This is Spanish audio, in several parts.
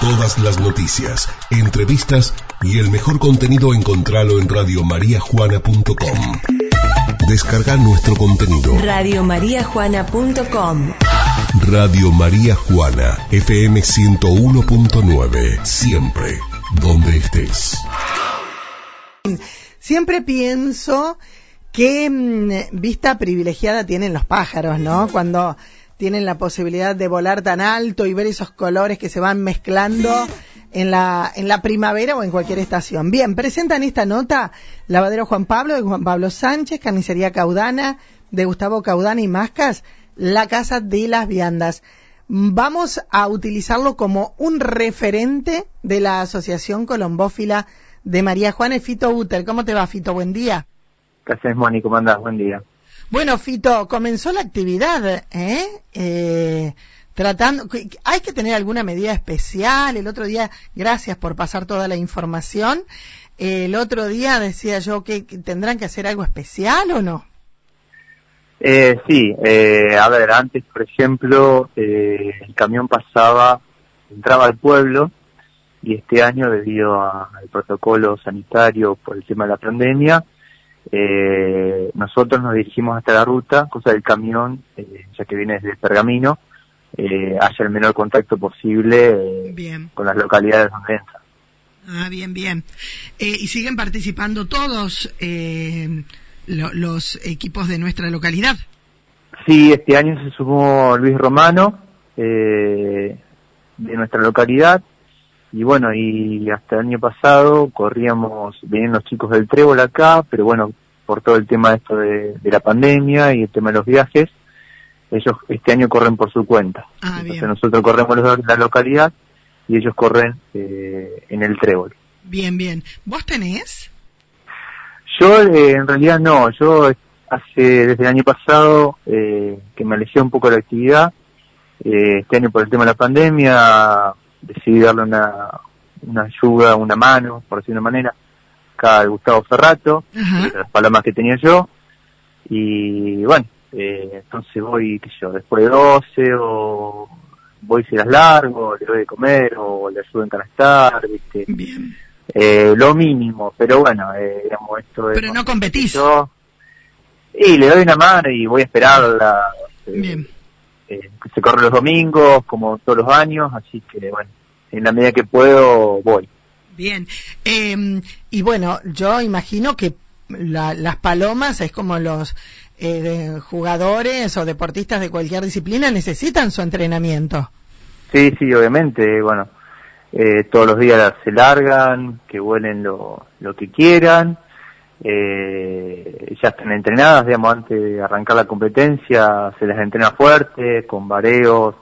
Todas las noticias, entrevistas y el mejor contenido encontralo en radiomariajuana.com. Descarga nuestro contenido. Radiomariajuana.com Radio María Juana, FM 101.9. Siempre, donde estés. Siempre pienso qué mm, vista privilegiada tienen los pájaros, ¿no? Cuando tienen la posibilidad de volar tan alto y ver esos colores que se van mezclando en la, en la primavera o en cualquier estación. Bien, presentan esta nota Lavadero Juan Pablo de Juan Pablo Sánchez, Carnicería Caudana de Gustavo Caudana y Mascas, la Casa de las Viandas. Vamos a utilizarlo como un referente de la Asociación Colombófila de María Juana Fito Uter. ¿Cómo te va, Fito? Buen día. Gracias, Moni. ¿Cómo andás? Buen día. Bueno, Fito, comenzó la actividad, ¿eh? eh tratando, hay que tener alguna medida especial. El otro día, gracias por pasar toda la información. El otro día decía yo que tendrán que hacer algo especial o no. Eh, sí, eh, a ver, antes, por ejemplo, eh, el camión pasaba, entraba al pueblo y este año, debido al protocolo sanitario por el tema de la pandemia, eh, nosotros nos dirigimos hasta la ruta, cosa del camión, eh, ya que viene desde el Pergamino, eh, haya el menor contacto posible eh, con las localidades donde entra. Ah, bien, bien. Eh, ¿Y siguen participando todos los equipos de nuestra localidad? Sí, este año se sumó Luis Romano de nuestra localidad y bueno, y hasta el año pasado corríamos, venían los chicos del Trébol acá, pero bueno, por todo el tema de esto de, la pandemia y el tema de los viajes, ellos este año corren por su cuenta. Ah, Entonces nosotros corremos la localidad y ellos corren eh, en el Trébol. Bien, bien. ¿Vos tenés? Yo eh, en realidad no, yo hace desde el año pasado eh, que me alejé un poco de la actividad, este año por el tema de la pandemia decidí darle una, una ayuda, una mano, por decirlo de una manera, acá al Gustavo Ferrato, las palomas que tenía yo, y bueno, eh, entonces voy, qué sé yo, después de 12 o voy si las largo, le doy de comer o le ayudo a encanastar, ¿viste? Bien. Eh, lo mínimo, pero bueno, eh, digamos, esto es... Pero no competís. y le doy una mano y voy a esperarla. Bien eh, se corre los domingos, como todos los años, así que bueno, en la medida que puedo voy. Bien, eh, y bueno, yo imagino que las palomas es como los eh, jugadores o deportistas de cualquier disciplina necesitan su entrenamiento. Sí, sí, obviamente, bueno, eh, todos los días se largan, que vuelen lo, lo que quieran, eh, ya están entrenadas, digamos, antes de arrancar la competencia, se les entrena fuerte, con vareos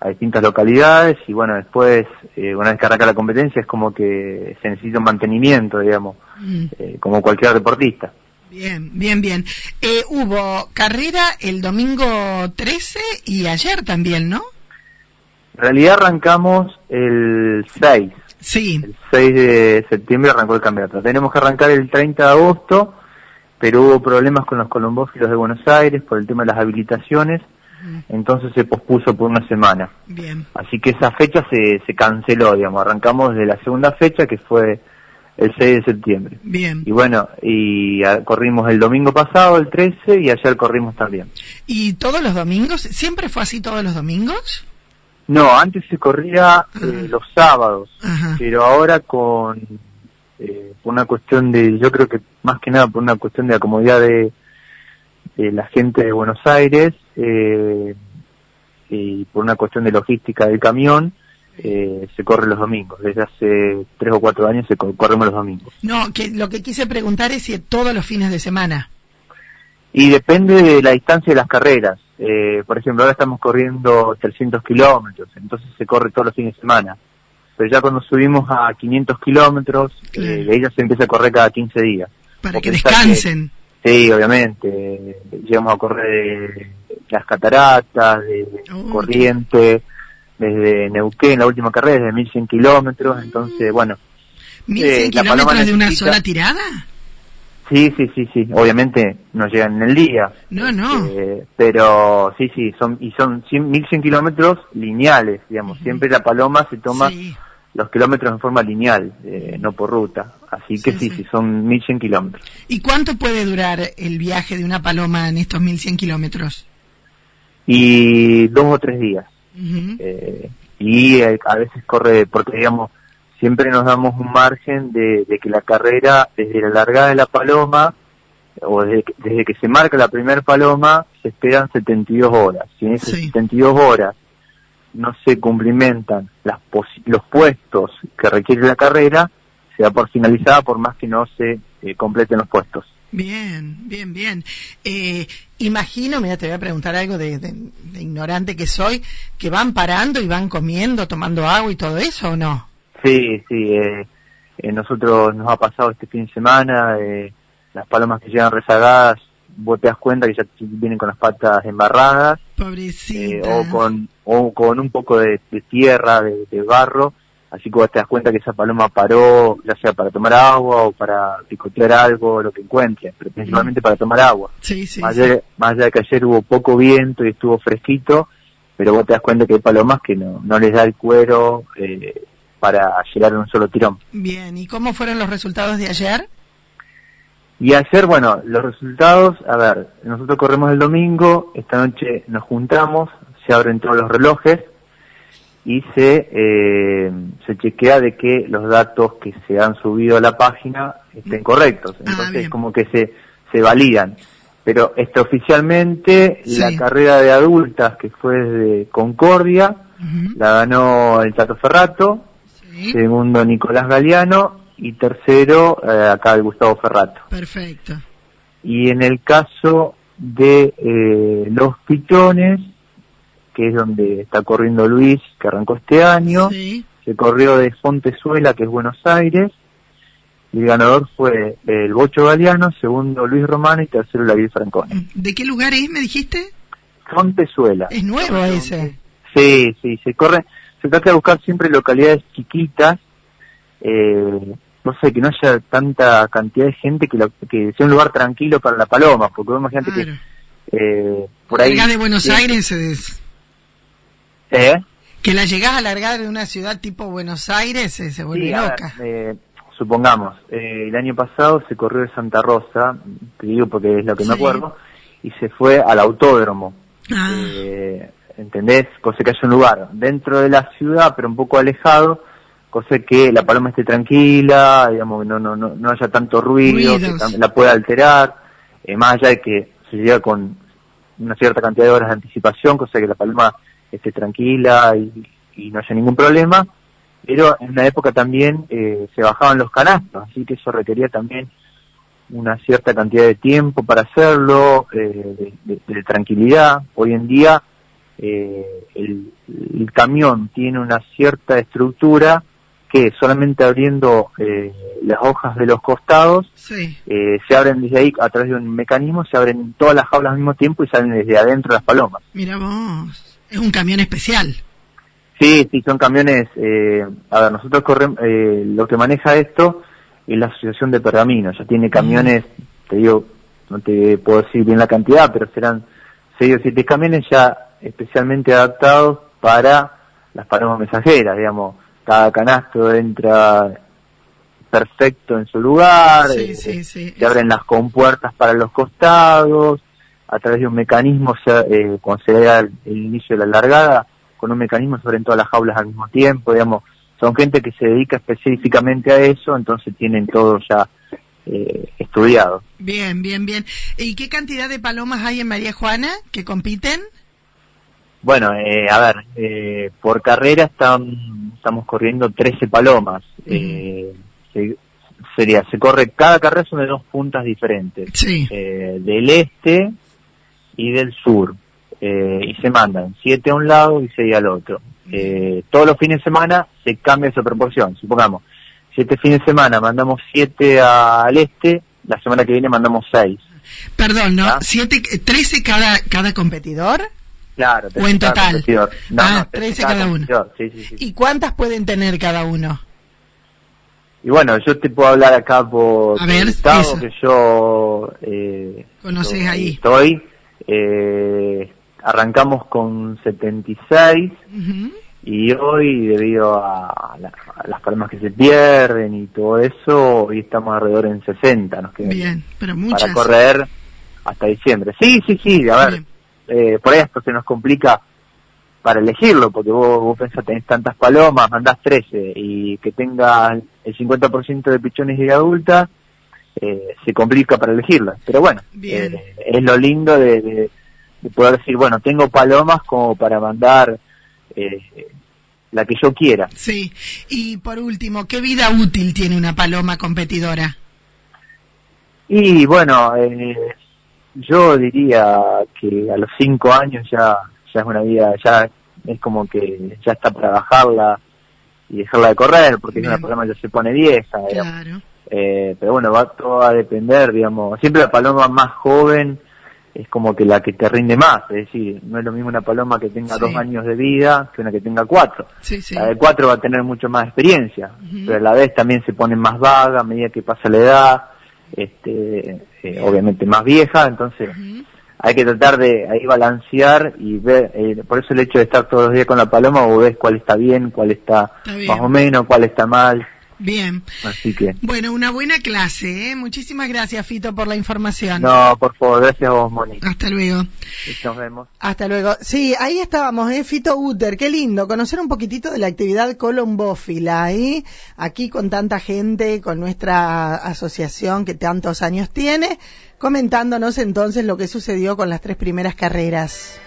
a distintas localidades, y bueno, después, eh, una vez que arranca la competencia, es como que se necesita un mantenimiento, digamos, mm. eh, como cualquier deportista. Bien, bien, bien. Eh, hubo carrera el domingo 13 y ayer también, ¿no? En realidad arrancamos el 6. Sí. El 6 de septiembre arrancó el campeonato. Tenemos que arrancar el 30 de agosto, pero hubo problemas con los colombófilos de Buenos Aires por el tema de las habilitaciones, entonces se pospuso por una semana. Bien. Así que esa fecha se, se canceló, digamos. Arrancamos desde la segunda fecha, que fue el 6 de septiembre. Bien. Y bueno, y corrimos el domingo pasado, el 13, y ayer corrimos también. ¿Y todos los domingos? ¿Siempre fue así todos los domingos? No, antes se corría eh, los sábados, pero ahora con eh, una cuestión de, yo creo que más que nada por una cuestión de la comodidad de, la gente de Buenos Aires eh, y por una cuestión de logística del camión, eh, se corre los domingos. Desde hace tres o cuatro años se corremos los domingos. No, que lo que quise preguntar es si todos los fines de semana. Y depende de la distancia de las carreras. Eh, por ejemplo, ahora estamos corriendo 300 kilómetros, entonces se corre todos los fines de semana. Pero ya cuando subimos a 500 kilómetros, eh, de ella se empieza a correr cada 15 días. Para que descansen. sí, obviamente. llegamos a correr las cataratas, de Corriente, desde Neuquén, la última carrera, desde 1100 kilómetros. Entonces, bueno. ¿1100 eh, kilómetros de una sola tirada? Sí, sí, sí, sí. Obviamente no llegan en el día. No, no. Eh, pero sí, sí, son y son 100, 1100 kilómetros lineales, digamos. Siempre la paloma se toma Sí. los kilómetros en forma lineal, eh, no por ruta. Así que Sí, sí, sí. son 1100 kilómetros. ¿Y cuánto puede durar el viaje de una paloma en estos 1100 kilómetros? Y dos o tres días. Eh, y eh, a veces corre, porque digamos, siempre nos damos un margen de, de que la carrera, desde la largada de la paloma, o desde que, desde que se marca la primera paloma, se esperan 72 horas. Si en esas Sí. 72 horas no se cumplimentan las posi- los puestos que requiere la carrera, se da por finalizada por más que no se eh, completen los puestos. Bien, bien, bien. Eh, imagino, mira, te voy a preguntar algo de, de- de ignorante que soy, que van parando y van comiendo, tomando agua y todo eso, ¿o no? Sí, sí, eh, eh, nosotros nos ha pasado este fin de semana, eh, las palomas que llegan rezagadas, vos te das cuenta que ya vienen con las patas embarradas, eh, o con o con un poco de, de tierra, de, de barro, así que vos te das cuenta que esa paloma paró, ya sea para tomar agua o para picotear algo, lo que encuentre, pero principalmente para tomar agua. Sí, sí, más, sí. allá, más allá de que ayer hubo poco viento y estuvo fresquito, pero vos te das cuenta que hay palomas que no, no les da el cuero eh, para llegar en un solo tirón. Bien, ¿y cómo fueron los resultados de ayer? Y ayer, bueno, los resultados, a ver, nosotros corremos el domingo, esta noche nos juntamos, se abren todos los relojes y se, eh, se chequea de que los datos que se han subido a la página estén correctos. Ah, Entonces, bien. como que se, se validan. Pero extraoficialmente, Sí. la carrera de adultas que fue desde Concordia, la ganó el Tato Ferrato, Sí, segundo Nicolás Galeano y tercero eh, acá el Gustavo Ferrato. perfecto. Y en el caso de eh, los pitones, que es donde está corriendo Luis, que arrancó este año, Sí, se corrió de Fontezuela, que es Buenos Aires, y el ganador fue el Bocho Galeano, segundo Luis Romano y tercero David Francone. ¿De qué lugar es, me dijiste? Fontezuela. Es nuevo ese. Sí, sí, se corre, se trata de buscar siempre localidades chiquitas, eh, no sé, que no haya tanta cantidad de gente, que, que sea un lugar tranquilo para la paloma, porque vos imagínate Claro. que eh, por ahí... De Buenos sí. Aires es... ¿Eh? Que la llegás a largar de una ciudad tipo Buenos Aires se, se vuelve Sí, ver, loca. eh, supongamos, eh, el año pasado se corrió de Santa Rosa, te digo porque es lo que me Sí. acuerdo, y se fue al autódromo. Ah, Eh, ¿Entendés? Cosa que haya un lugar dentro de la ciudad, pero un poco alejado, cosa que la paloma esté tranquila, digamos, que no, no, no, no haya tanto ruido, que Ruidos. la pueda alterar, eh, más allá de que se llega con una cierta cantidad de horas de anticipación, cosa que la paloma esté tranquila y, y no haya ningún problema, pero en una época también eh, se bajaban los canastos, así que eso requería también una cierta cantidad de tiempo para hacerlo, eh, de, de- de tranquilidad. Hoy en día eh, el, el camión tiene una cierta estructura que solamente abriendo eh, las hojas de los costados sí. eh, se abren desde ahí a través de un mecanismo, se abren todas las jaulas al mismo tiempo y salen desde adentro las palomas. Mira vos. Es un camión especial. Sí, sí, son camiones. Eh, a ver, nosotros corremos, eh, lo que maneja esto es la Asociación de Pergamino. Ya tiene camiones, te digo, no te puedo decir bien la cantidad, pero serán o siete camiones ya especialmente adaptados para las palomas mensajeras, digamos. Cada canasto entra perfecto en su lugar, Sí, eh, sí, sí. se abren las compuertas para los costados, a través de un mecanismo, se, eh, cuando se da el, el inicio de la largada, con un mecanismo se abren todas las jaulas al mismo tiempo, digamos, son gente que se dedica específicamente a eso, entonces tienen todo ya eh, estudiado. Bien, bien, bien. ¿Y qué cantidad de palomas hay en María Juana que compiten? Bueno, eh, a ver, eh, por carrera están, estamos corriendo 13 palomas. Eh, se, sería, se corre, cada carrera son de dos puntas diferentes. Sí. eh, del este y del sur. Eh, y se mandan siete a un lado y seis al otro. Eh, todos los fines de semana se cambia esa proporción. Supongamos, siete fines de semana mandamos siete al este, la semana que viene mandamos seis. Perdón, ¿no? ¿Ah? Siete, ¿Trece cada, cada competidor? Claro, ¿O en cada total? competidor. No, Ah, no, 13 cada uno. competidor. Sí, sí, sí. ¿Y cuántas pueden tener cada uno? y bueno, yo te puedo hablar acá por A ver, eso. que yo eh, Conoces ahí. estoy. Eh, arrancamos con 76 Ujú. Y hoy, debido a, la- a las palmas que se pierden y todo eso, hoy estamos alrededor en 60, nos quedan Bien, pero muchas. para correr hasta diciembre. Sí, sí, sí, a ver, eh, por esto se nos complica para elegirlo, porque vos, vos pensás, tenés tantas palomas, mandás 13 y que tenga el 50% de pichones y de adulta, eh, se complica para elegirla. Pero bueno, eh, es lo lindo de, de- de poder decir, bueno, tengo palomas como para mandar eh, la que yo quiera. Sí. Y por último, ¿qué vida útil tiene una paloma competidora? Y bueno, eh, yo diría que a los cinco años ya, ya es una vida, ya es como que ya está para bajarla y dejarla de correr, porque Bien. una paloma ya se pone vieja. Claro. Eh, pero bueno, va todo a depender, digamos, siempre la paloma más joven es como que la que te rinde más, es decir, no es lo mismo una paloma que tenga Sí. dos años de vida que una que tenga cuatro. Sí, sí. La de cuatro va a tener mucho más experiencia, pero a la vez también se pone más vaga a medida que pasa la edad, este, eh, obviamente más vieja, entonces hay que tratar de ahí balancear y ver, eh, por eso el hecho de estar todos los días con la paloma, vos ves cuál está bien, cuál está, Está bien. más o menos, cuál está mal, Bien. así que, Bueno, una buena clase, ¿eh? Muchísimas gracias, Fito, por la información. no, por favor, gracias a vos, Moni, Hasta luego. nos vemos. Hasta luego. Sí, ahí estábamos, ¿eh? Fito Uter, qué lindo, conocer un poquitito de la actividad colombófila, ¿eh? Aquí con tanta gente, con nuestra asociación que tantos años tiene, comentándonos entonces lo que sucedió con las tres primeras carreras.